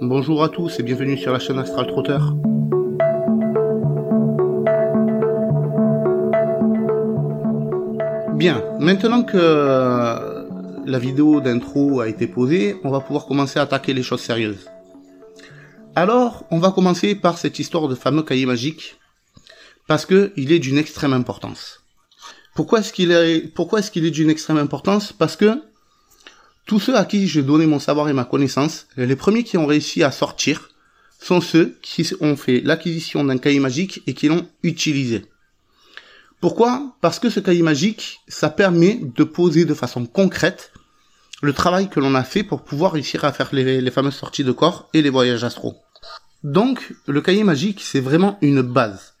Bonjour à tous et bienvenue sur la chaîne Astral Trotter. Bien, maintenant que la vidéo d'intro a été posée, on va pouvoir commencer à attaquer les choses sérieuses. Alors, on va commencer par cette histoire de fameux cahier magique, parce que il est d'une extrême importance. Pourquoi est-ce qu'il est, pourquoi est-ce qu'il est d'une extrême importance? Parce que tous ceux à qui j'ai donné mon savoir et ma connaissance, les premiers qui ont réussi à sortir, sont ceux qui ont fait l'acquisition d'un cahier magique et qui l'ont utilisé. Pourquoi? Parce que ce cahier magique, ça permet de poser de façon concrète le travail que l'on a fait pour pouvoir réussir à faire les, fameuses sorties de corps et les voyages astro. Donc, le cahier magique, c'est vraiment une base.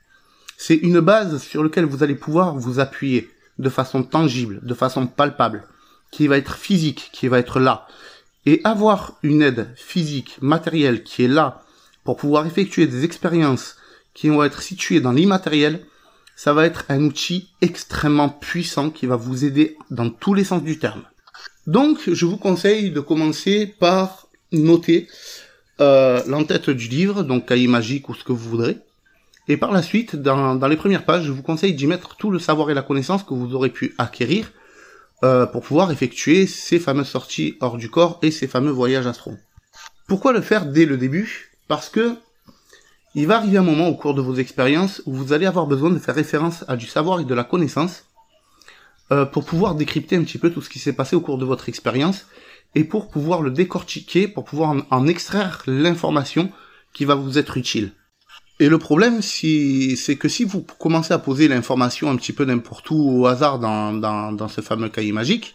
C'est une base sur laquelle vous allez pouvoir vous appuyer de façon tangible, de façon palpable, qui va être physique, qui va être là. Et avoir une aide physique, matérielle, qui est là pour pouvoir effectuer des expériences qui vont être situées dans l'immatériel, ça va être un outil extrêmement puissant qui va vous aider dans tous les sens du terme. Donc, je vous conseille de commencer par noter euh, l'entête du livre, donc cahier magique ou ce que vous voudrez. Et par la suite, dans, dans les premières pages, je vous conseille d'y mettre tout le savoir et la connaissance que vous aurez pu acquérir euh, pour pouvoir effectuer ces fameuses sorties hors du corps et ces fameux voyages astro. Pourquoi le faire dès le début? Parce que il va arriver un moment au cours de vos expériences où vous allez avoir besoin de faire référence à du savoir et de la connaissance euh, pour pouvoir décrypter un petit peu tout ce qui s'est passé au cours de votre expérience et pour pouvoir le décortiquer, pour pouvoir en, extraire l'information qui va vous être utile. Et le problème, c'est que si vous commencez à poser l'information un petit peu n'importe où au hasard dans ce fameux cahier magique,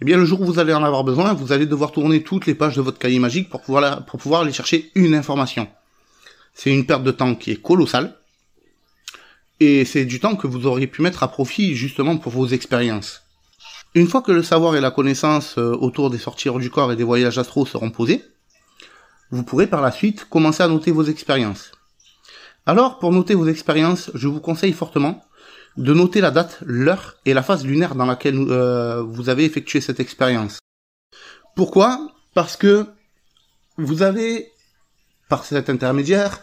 eh bien le jour où vous allez en avoir besoin, vous allez devoir tourner toutes les pages de votre cahier magique pour pouvoir, pour pouvoir aller chercher une information. C'est une perte de temps qui est colossale. Et c'est du temps que vous auriez pu mettre à profit justement pour vos expériences. Une fois que le savoir et la connaissance euh, autour des sorties hors du corps et des voyages astro seront posés, vous pourrez par la suite commencer à noter vos expériences. Alors, pour noter vos expériences, je vous conseille fortement de noter la date, l'heure et la phase lunaire dans laquelle euh, vous avez effectué cette expérience. Pourquoi? Parce que vous avez par cet intermédiaire,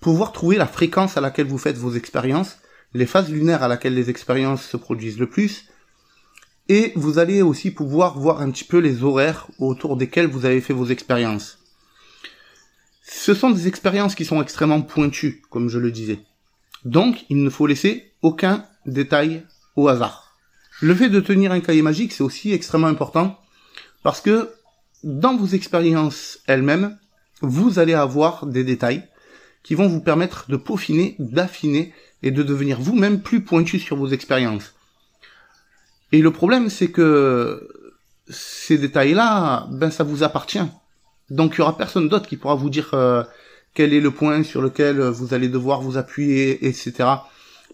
pouvoir trouver la fréquence à laquelle vous faites vos expériences, les phases lunaires à laquelle les expériences se produisent le plus, et vous allez aussi pouvoir voir un petit peu les horaires autour desquels vous avez fait vos expériences. Ce sont des expériences qui sont extrêmement pointues, comme je le disais. Donc, il ne faut laisser aucun détail au hasard. Le fait de tenir un cahier magique, c'est aussi extrêmement important, parce que dans vos expériences elles-mêmes, vous allez avoir des détails qui vont vous permettre de peaufiner, d'affiner et de devenir vous-même plus pointu sur vos expériences. Et le problème, c'est que ces détails-là, ben ça vous appartient. Donc il y aura personne d'autre qui pourra vous dire euh, quel est le point sur lequel vous allez devoir vous appuyer, etc.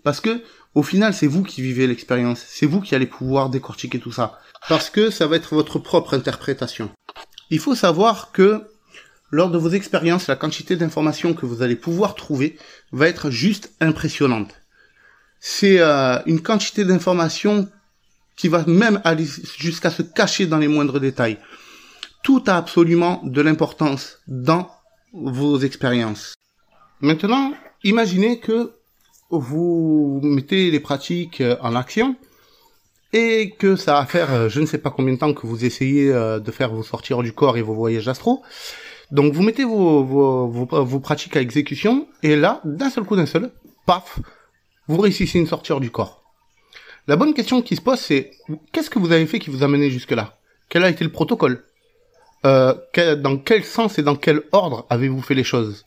Parce que au final, c'est vous qui vivez l'expérience, c'est vous qui allez pouvoir décortiquer tout ça. Parce que ça va être votre propre interprétation. Il faut savoir que lors de vos expériences, la quantité d'informations que vous allez pouvoir trouver va être juste impressionnante. C'est euh, une quantité d'informations qui va même aller jusqu'à se cacher dans les moindres détails. Tout a absolument de l'importance dans vos expériences. Maintenant, imaginez que vous mettez les pratiques euh, en action et que ça va faire euh, je ne sais pas combien de temps que vous essayez de faire vos sorties hors du corps et vos voyages astro donc vous mettez vos, pratiques à exécution, et là, d'un seul coup d'un seul, paf, vous réussissez une sortie du corps. La bonne question qui se pose, c'est qu'est-ce que vous avez fait qui vous a mené jusque-là? Quel a été le protocole? Euh, Dans quel sens et dans quel ordre avez-vous fait les choses?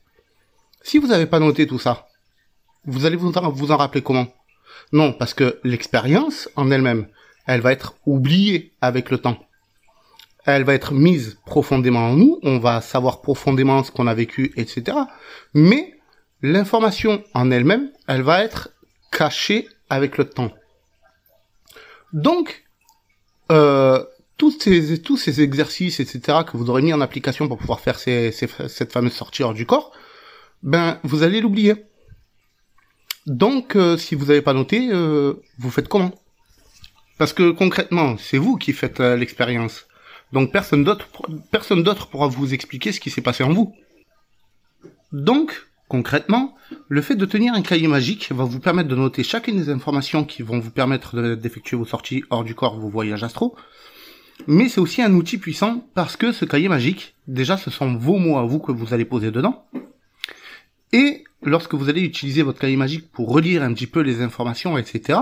Si vous n'avez pas noté tout ça, vous allez vous en, vous en rappeler comment? Non, parce que l'expérience en elle-même, elle va être oubliée avec le temps elle va être mise profondément en nous, on va savoir profondément ce qu'on a vécu, etc. Mais l'information en elle-même, elle va être cachée avec le temps. Donc, euh, tous, ces, tous ces exercices, etc., que vous aurez mis en application pour pouvoir faire ces, cette fameuse sortie hors du corps, ben, vous allez l'oublier. Donc, euh, si vous n'avez pas noté, euh, vous faites comment? Parce que concrètement, c'est vous qui faites l'expérience. Donc personne d'autre, personne d'autre pourra vous expliquer ce qui s'est passé en vous. Donc, concrètement, le fait de tenir un cahier magique va vous permettre de noter chacune des informations qui vont vous permettre d'effectuer vos sorties hors du corps, vos voyages astro. Mais c'est aussi un outil puissant parce que ce cahier magique, déjà ce sont vos mots à vous que vous allez poser dedans. Et lorsque vous allez utiliser votre cahier magique pour relire un petit peu les informations, etc.,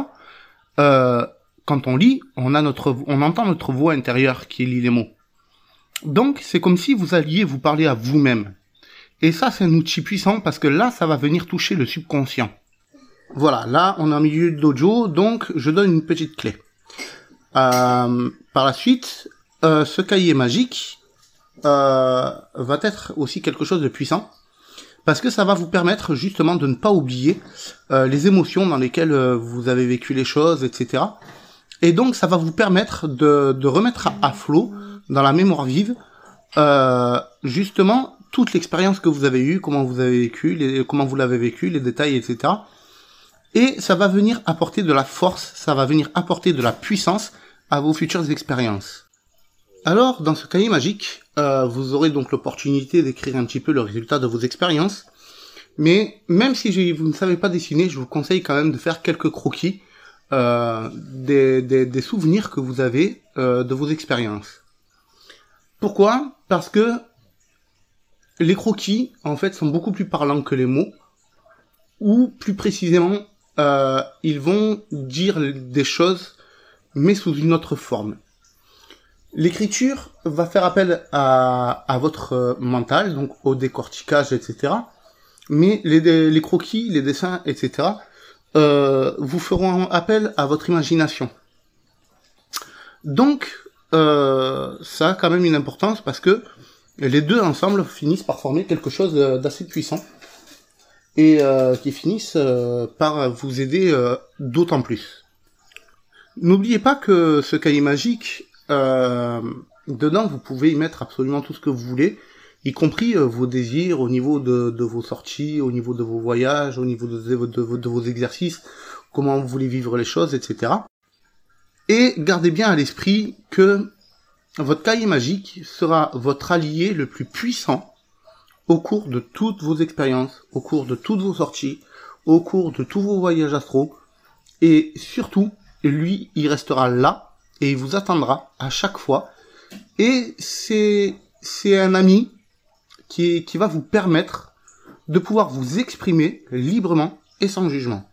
euh, quand on lit, on a notre, on entend notre voix intérieure qui lit les mots. Donc, c'est comme si vous alliez vous parler à vous-même. Et ça, c'est un outil puissant parce que là, ça va venir toucher le subconscient. Voilà, là, on est en milieu d'audio, donc je donne une petite clé. Euh, par la suite, euh, ce cahier magique euh, va être aussi quelque chose de puissant parce que ça va vous permettre justement de ne pas oublier les émotions dans lesquelles vous avez vécu les choses, etc. Et donc, ça va vous permettre de, remettre à, flot, dans la mémoire vive, euh, justement, toute l'expérience que vous avez eue, comment vous avez vécu, comment vous l'avez vécu, les détails, etc. Et ça va venir apporter de la force, ça va venir apporter de la puissance à vos futures expériences. Alors, dans ce cahier magique, euh, vous aurez donc l'opportunité d'écrire un petit peu le résultat de vos expériences. Mais même si vous ne savez pas dessiner, je vous conseille quand même de faire quelques croquis euh, des, souvenirs que vous avez euh, de vos expériences. Pourquoi? Parce que les croquis, en fait, sont beaucoup plus parlants que les mots, ou plus précisément, euh, ils vont dire des choses, mais sous une autre forme. L'écriture va faire appel à, votre mental, donc au décortiquage, etc. Mais les, les croquis, les dessins, etc., euh, vous feront appel à votre imagination. Donc, euh, ça a quand même une importance parce que les deux ensemble finissent par former quelque chose d'assez puissant et euh, qui finissent par vous aider d'autant plus. N'oubliez pas que ce cahier magique, dedans vous pouvez y mettre absolument tout ce que vous voulez y compris euh, vos désirs au niveau de, vos sorties, au niveau de vos voyages, au niveau de, vos exercices, comment vous voulez vivre les choses, etc. Et gardez bien à l'esprit que votre cahier magique sera votre allié le plus puissant au cours de toutes vos expériences, au cours de toutes vos sorties, au cours de tous vos voyages astro, et surtout, lui, il restera là et il vous attendra à chaque fois. Et c'est c'est un ami qui, qui va vous permettre de pouvoir vous exprimer librement et sans jugement.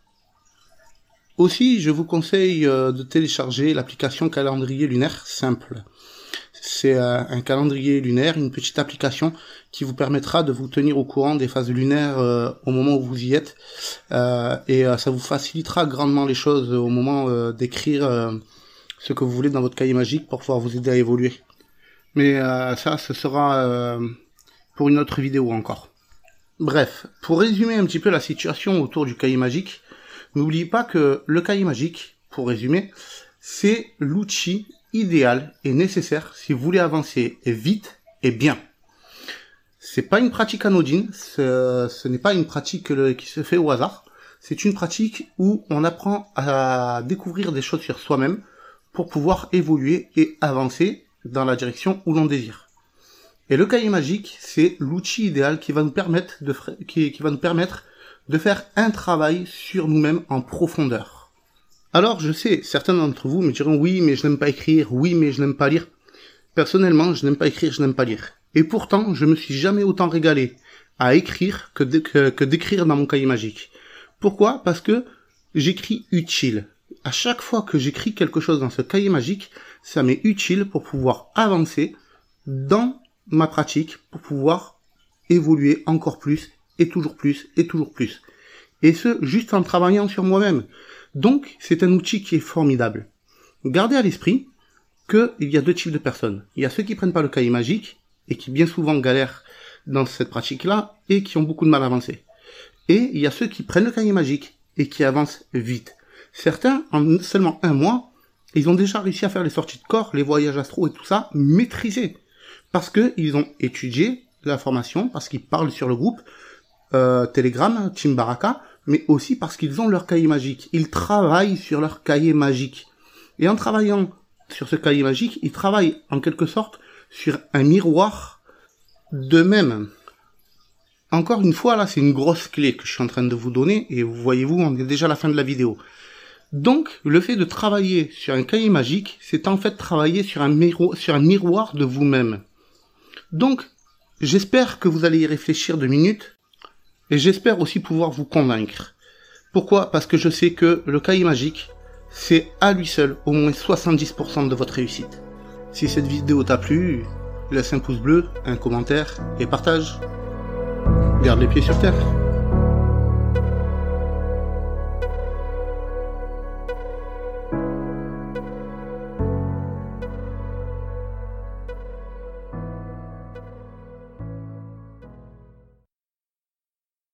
Aussi, je vous conseille euh, de télécharger l'application calendrier lunaire simple. C'est euh, un calendrier lunaire, une petite application qui vous permettra de vous tenir au courant des phases lunaires euh, au moment où vous y êtes. et ça vous facilitera grandement les choses au moment d'écrire ce que vous voulez dans votre cahier magique pour pouvoir vous aider à évoluer. Mais ça, ce sera pour une autre vidéo encore. Bref, pour résumer un petit peu la situation autour du cahier magique, n'oubliez pas que le cahier magique, pour résumer, c'est l'outil idéal et nécessaire si vous voulez avancer vite et bien. C'est pas une pratique anodine, ce n'est pas une pratique qui se fait au hasard. C'est une pratique où on apprend à découvrir des choses sur soi-même pour pouvoir évoluer et avancer dans la direction où l'on désire. Et le cahier magique, c'est l'outil idéal qui va nous permettre de, qui va nous permettre de faire un travail sur nous-mêmes en profondeur. Alors, je sais, certains d'entre vous me diront oui, mais je n'aime pas écrire, oui, mais je n'aime pas lire. Personnellement, je n'aime pas écrire, je n'aime pas lire. Et pourtant, je me suis jamais autant régalé à écrire que, que d'écrire dans mon cahier magique. Pourquoi? Parce que j'écris utile. À chaque fois que j'écris quelque chose dans ce cahier magique, ça m'est utile pour pouvoir avancer dans ma pratique pour pouvoir évoluer encore plus et toujours plus et toujours plus. Et ce, juste en travaillant sur moi-même. Donc, c'est un outil qui est formidable. Gardez à l'esprit qu'il y a deux types de personnes. Il y a ceux qui prennent pas le cahier magique et qui bien souvent galèrent dans cette pratique-là et qui ont beaucoup de mal à avancer. Et il y a ceux qui prennent le cahier magique et qui avancent vite. Certains, en seulement un mois, ils ont déjà réussi à faire les sorties de corps, les voyages astro et tout ça, maîtrisés parce qu'ils ont étudié la formation, parce qu'ils parlent sur le groupe euh, Telegram, Team Baraka, mais aussi parce qu'ils ont leur cahier magique. Ils travaillent sur leur cahier magique. Et en travaillant sur ce cahier magique, ils travaillent en quelque sorte sur un miroir de même. Encore une fois, là, c'est une grosse clé que je suis en train de vous donner, et voyez-vous, on est déjà à la fin de la vidéo. Donc, le fait de travailler sur un cahier magique, c'est en fait travailler sur un, sur un miroir de vous-même. Donc, j'espère que vous allez y réfléchir deux minutes, et j'espère aussi pouvoir vous convaincre. Pourquoi? Parce que je sais que le cahier magique, c'est à lui seul au moins 70% de votre réussite. Si cette vidéo t'a plu, laisse un pouce bleu, un commentaire et partage. Garde les pieds sur terre.